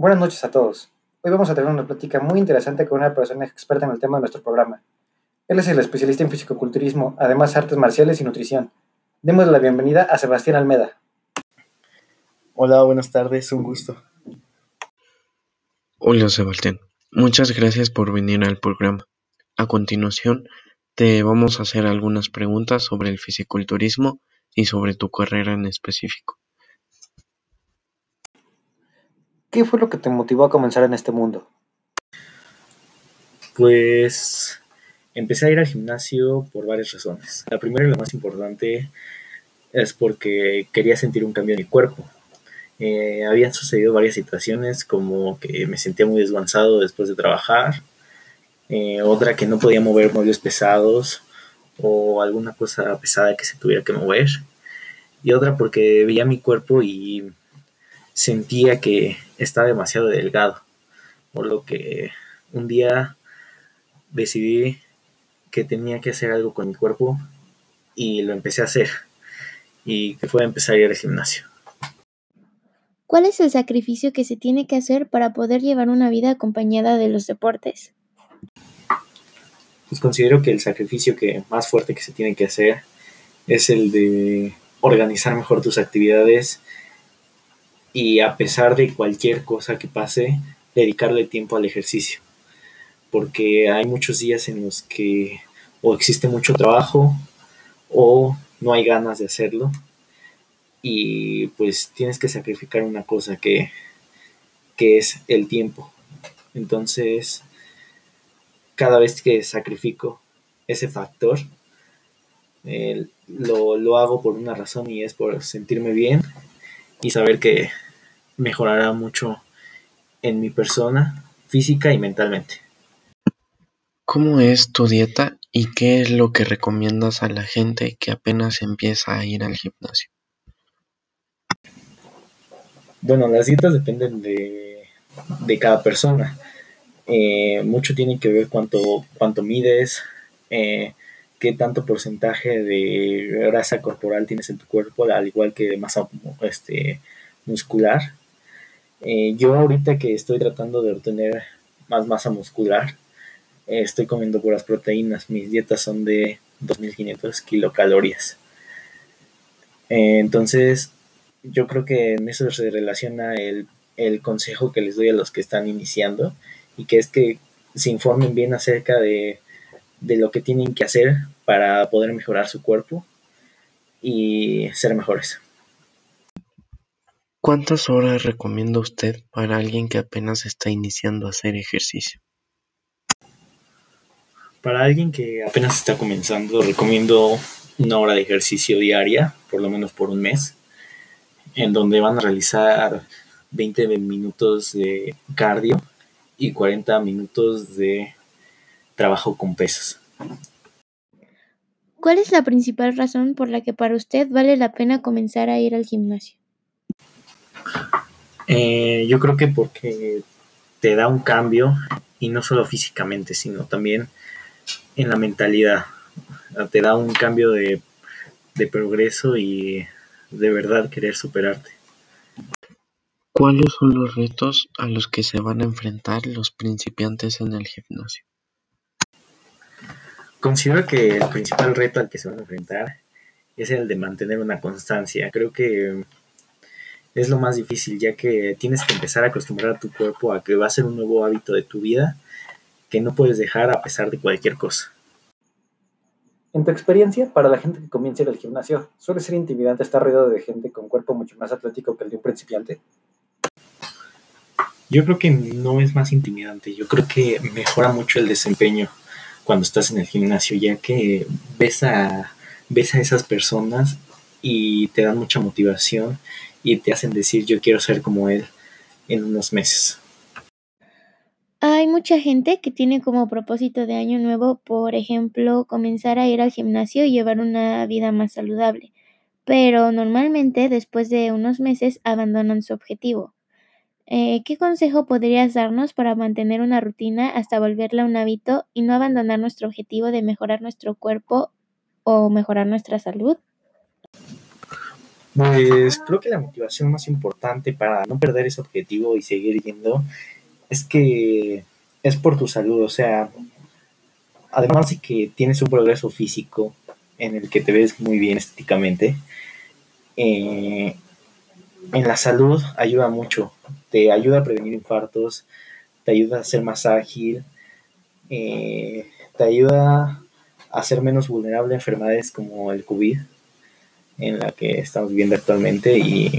Buenas noches a todos. Hoy vamos a tener una plática muy interesante con una persona experta en el tema de nuestro programa. Él es el especialista en fisicoculturismo, además artes marciales y nutrición. Demos la bienvenida a Sebastián Almeda. Hola, buenas tardes, un gusto. Hola Sebastián, muchas gracias por venir al programa. A continuación, te vamos a hacer algunas preguntas sobre el fisiculturismo y sobre tu carrera en específico. ¿Qué fue lo que te motivó a comenzar en este mundo? Pues empecé a ir al gimnasio por varias razones. La primera y la más importante es porque quería sentir un cambio en mi cuerpo. Eh, habían sucedido varias situaciones como que me sentía muy desguanzado después de trabajar, eh, otra que no podía mover muebles pesados o alguna cosa pesada que se tuviera que mover, y otra porque veía mi cuerpo y sentía que estaba demasiado delgado, por lo que un día decidí que tenía que hacer algo con mi cuerpo y lo empecé a hacer y que fue empezar a ir al gimnasio. ¿Cuál es el sacrificio que se tiene que hacer para poder llevar una vida acompañada de los deportes? Pues considero que el sacrificio que más fuerte que se tiene que hacer es el de organizar mejor tus actividades y a pesar de cualquier cosa que pase, dedicarle tiempo al ejercicio. Porque hay muchos días en los que o existe mucho trabajo o no hay ganas de hacerlo y pues tienes que sacrificar una cosa que, que es el tiempo. Entonces, cada vez que sacrifico ese factor, lo, lo hago por una razón y es por sentirme bien y saber que mejorará mucho en mi persona, física y mentalmente. ¿Cómo es tu dieta y qué es lo que recomiendas a la gente que apenas empieza a ir al gimnasio? Bueno, las dietas dependen de, cada persona. Eh, mucho tiene que ver cuánto, cuánto mides, eh, qué tanto porcentaje de grasa corporal tienes en tu cuerpo, al igual que de masa este, muscular. Eh, yo ahorita que estoy tratando de obtener más masa muscular, estoy comiendo puras proteínas. Mis dietas son de 2.500 kilocalorías. entonces, yo creo que en eso se relaciona el, consejo que les doy a los que están iniciando y que es que se informen bien acerca de, de lo que tienen que hacer para poder mejorar su cuerpo y ser mejores. ¿Cuántas horas recomienda usted para alguien que apenas está iniciando a hacer ejercicio? Para alguien que apenas está comenzando, recomiendo una hora de ejercicio diaria, por lo menos por un mes en donde van a realizar 20 minutos de cardio y 40 minutos de trabajo con pesas. ¿Cuál es la principal razón por la que para usted vale la pena comenzar a ir al gimnasio? Eh, yo creo que porque te da un cambio y no solo físicamente, sino también en la mentalidad. Te da un cambio de, de progreso y de verdad querer superarte. ¿Cuáles son los retos a los que se van a enfrentar los principiantes en el gimnasio? Considero que el principal reto al que se van a enfrentar es el de mantener una constancia. Creo que es lo más difícil ya que tienes que empezar a acostumbrar a tu cuerpo a que va a ser un nuevo hábito de tu vida que no puedes dejar a pesar de cualquier cosa. En tu experiencia, para la gente que comienza al gimnasio, ¿suele ser intimidante estar rodeado de gente con cuerpo mucho más atlético que el de un principiante? Yo creo que no es más intimidante, yo creo que mejora mucho el desempeño cuando estás en el gimnasio, ya que ves a, ves a esas personas y te dan mucha motivación y te hacen decir yo quiero ser como él en unos meses. Hay mucha gente que tiene como propósito de año nuevo, por ejemplo, comenzar a ir al gimnasio y llevar una vida más saludable, pero normalmente después de unos meses abandonan su objetivo. Eh, ¿Qué consejo podrías darnos para mantener una rutina hasta volverla un hábito y no abandonar nuestro objetivo de mejorar nuestro cuerpo o mejorar nuestra salud? Pues creo que la motivación más importante para no perder ese objetivo y seguir yendo es que es por tu salud, o sea, además de que tienes un progreso físico en el que te ves muy bien estéticamente, eh, en la salud ayuda mucho, te ayuda a prevenir infartos, te ayuda a ser más ágil, eh, te ayuda a ser menos vulnerable a enfermedades como el COVID en la que estamos viviendo actualmente y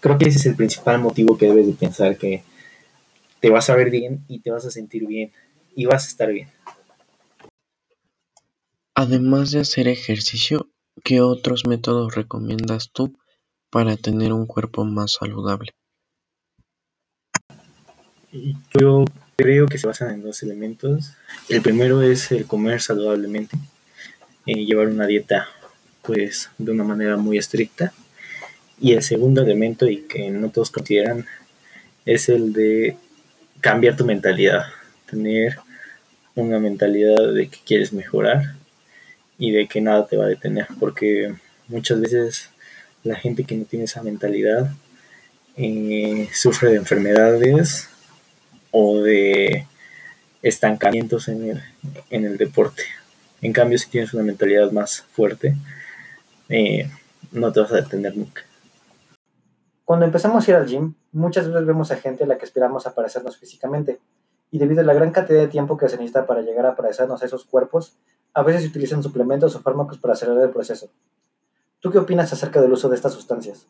creo que ese es el principal motivo que debes de pensar que te vas a ver bien y te vas a sentir bien y vas a estar bien. Además de hacer ejercicio, ¿qué otros métodos recomiendas tú para tener un cuerpo más saludable? Yo creo que se basan en dos elementos. El primero es el comer saludablemente, y llevar una dieta pues de una manera muy estricta. Y el segundo elemento y que no todos consideran es el de cambiar tu mentalidad, tener una mentalidad de que quieres mejorar y de que nada te va a detener, porque muchas veces la gente que no tiene esa mentalidad eh, sufre de enfermedades o de estancamientos en el, en el deporte. En cambio, si tienes una mentalidad más fuerte, eh, no te vas a detener nunca. Cuando empezamos a ir al gym, muchas veces vemos a gente a la que esperamos a parecernos físicamente, y debido a la gran cantidad de tiempo que se necesita para llegar a parecernos a esos cuerpos, a veces se utilizan suplementos o fármacos para acelerar el proceso. ¿Tú qué opinas acerca del uso de estas sustancias?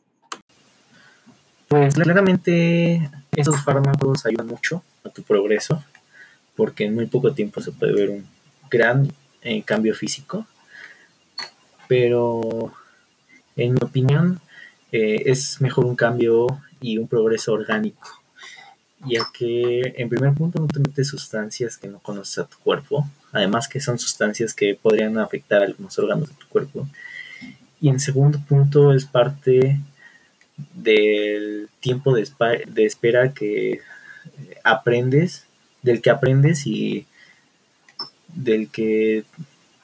Pues claramente esos fármacos ayudan mucho a tu progreso, porque en muy poco tiempo se puede ver un gran eh, cambio físico pero en mi opinión eh, es mejor un cambio y un progreso orgánico, ya que en primer punto no te metes sustancias que no conoces a tu cuerpo, además que son sustancias que podrían afectar a algunos órganos de tu cuerpo, y en segundo punto es parte del tiempo de, espera que aprendes, del que aprendes y del que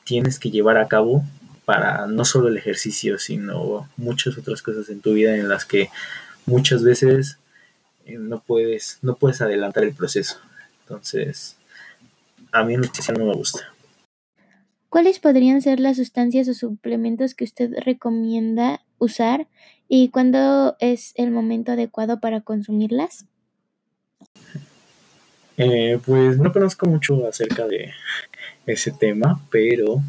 tienes que llevar a cabo para no solo el ejercicio, sino muchas otras cosas en tu vida en las que muchas veces eh, no puedes, no puedes adelantar el proceso. Entonces, a mí no me gusta. ¿Cuáles podrían ser las sustancias o suplementos que usted recomienda usar y cuándo es el momento adecuado para consumirlas? Eh, pues no conozco mucho acerca de ese tema, pero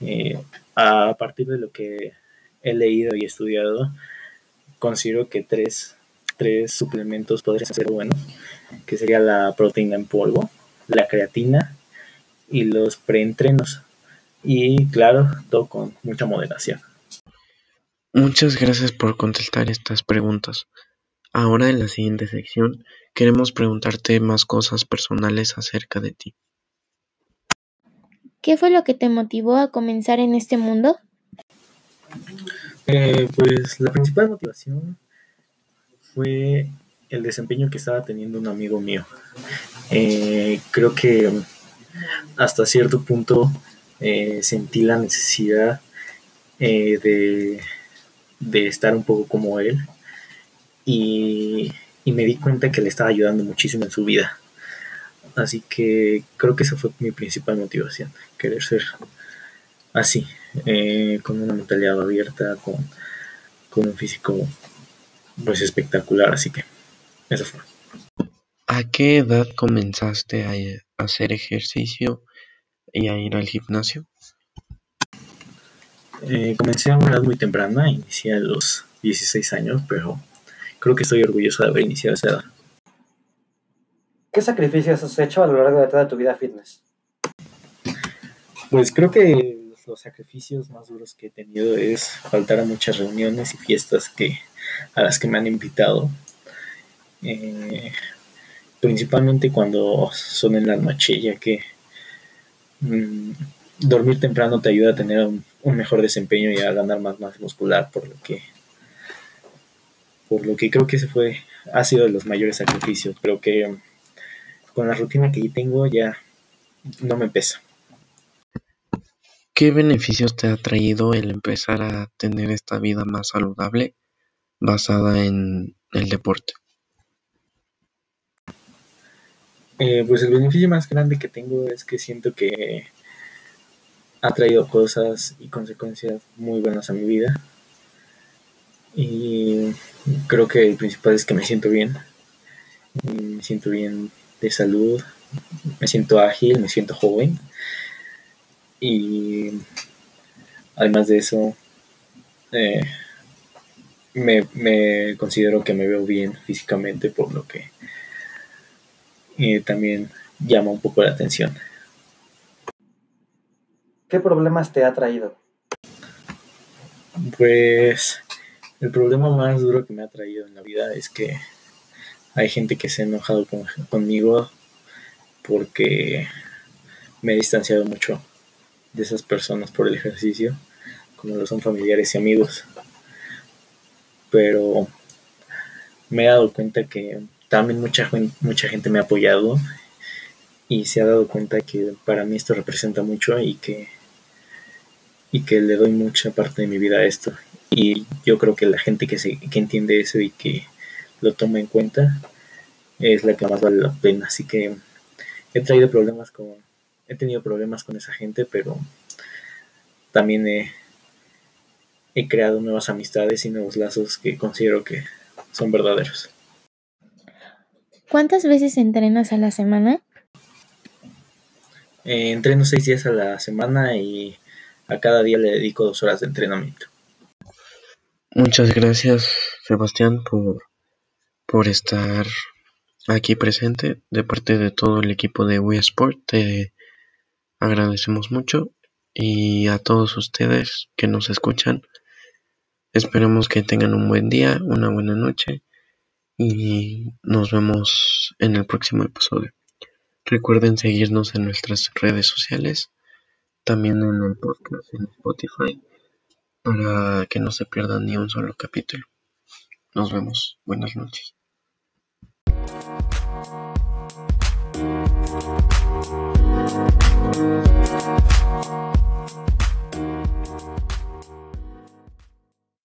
eh, a partir de lo que he leído y estudiado, considero que tres, tres suplementos podrían ser buenos, que sería la proteína en polvo, la creatina y los preentrenos. Y claro, todo con mucha moderación. Muchas gracias por contestar estas preguntas. Ahora en la siguiente sección queremos preguntarte más cosas personales acerca de ti. ¿Qué fue lo que te motivó a comenzar en este mundo? Eh, pues la principal motivación fue el desempeño que estaba teniendo un amigo mío. Eh, creo que hasta cierto punto eh, sentí la necesidad de, de, estar un poco como él y, y me di cuenta que le estaba ayudando muchísimo en su vida. Así que creo que esa fue mi principal motivación, querer ser así, eh, con una mentalidad abierta, con, un físico pues espectacular, así que eso fue. ¿A qué edad comenzaste a hacer ejercicio y a ir al gimnasio? Eh, comencé a una edad muy temprana, inicié a los 16 años, pero creo que estoy orgulloso de haber iniciado esa edad. ¿Qué sacrificios has hecho a lo largo de toda tu vida fitness? Pues creo que los sacrificios más duros que he tenido es faltar a muchas reuniones y fiestas que, a las que me han invitado. Eh, principalmente cuando son en la noche, ya que mm, dormir temprano te ayuda a tener un, un, mejor desempeño y a ganar más masa muscular, por lo que por lo que creo que ese fue ha sido de los mayores sacrificios, pero que con la rutina que tengo ya no me pesa. ¿Qué beneficios te ha traído el empezar a tener esta vida más saludable basada en el deporte? Eh, pues el beneficio más grande que tengo es que siento que ha traído cosas y consecuencias muy buenas a mi vida. Y creo que el principal es que me siento bien. Me siento bien de salud, me siento ágil, me siento joven. Y además de eso, eh, me, considero que me veo bien físicamente, por lo que eh, también llama un poco la atención. ¿Qué problemas te ha traído? Pues el problema más duro que me ha traído en la vida es que hay gente que se ha enojado conmigo porque me he distanciado mucho de esas personas por el ejercicio, como lo son familiares y amigos. Pero me he dado cuenta que también mucha, mucha gente me ha apoyado y se ha dado cuenta que para mí esto representa mucho y que, y que le doy mucha parte de mi vida a esto. Y yo creo que la gente que, se, que entiende eso y que lo toma en cuenta es la que más vale la pena. Así que he traído problemas con, he tenido problemas con esa gente, pero también he, he creado nuevas amistades y nuevos lazos que considero que son verdaderos. ¿Cuántas veces entrenas a la semana? Eh, entreno seis días a la semana y a cada día le dedico dos horas de entrenamiento. Muchas gracias, Sebastián, por, por estar aquí presente. De parte de todo el equipo de Wii Sport, te agradecemos mucho y a todos ustedes que nos escuchan. Esperemos que tengan un buen día, una buena noche y nos vemos en el próximo episodio. Recuerden seguirnos en nuestras redes sociales, también en el podcast en Spotify, para que no se pierdan ni un solo capítulo. Nos vemos. Buenas noches.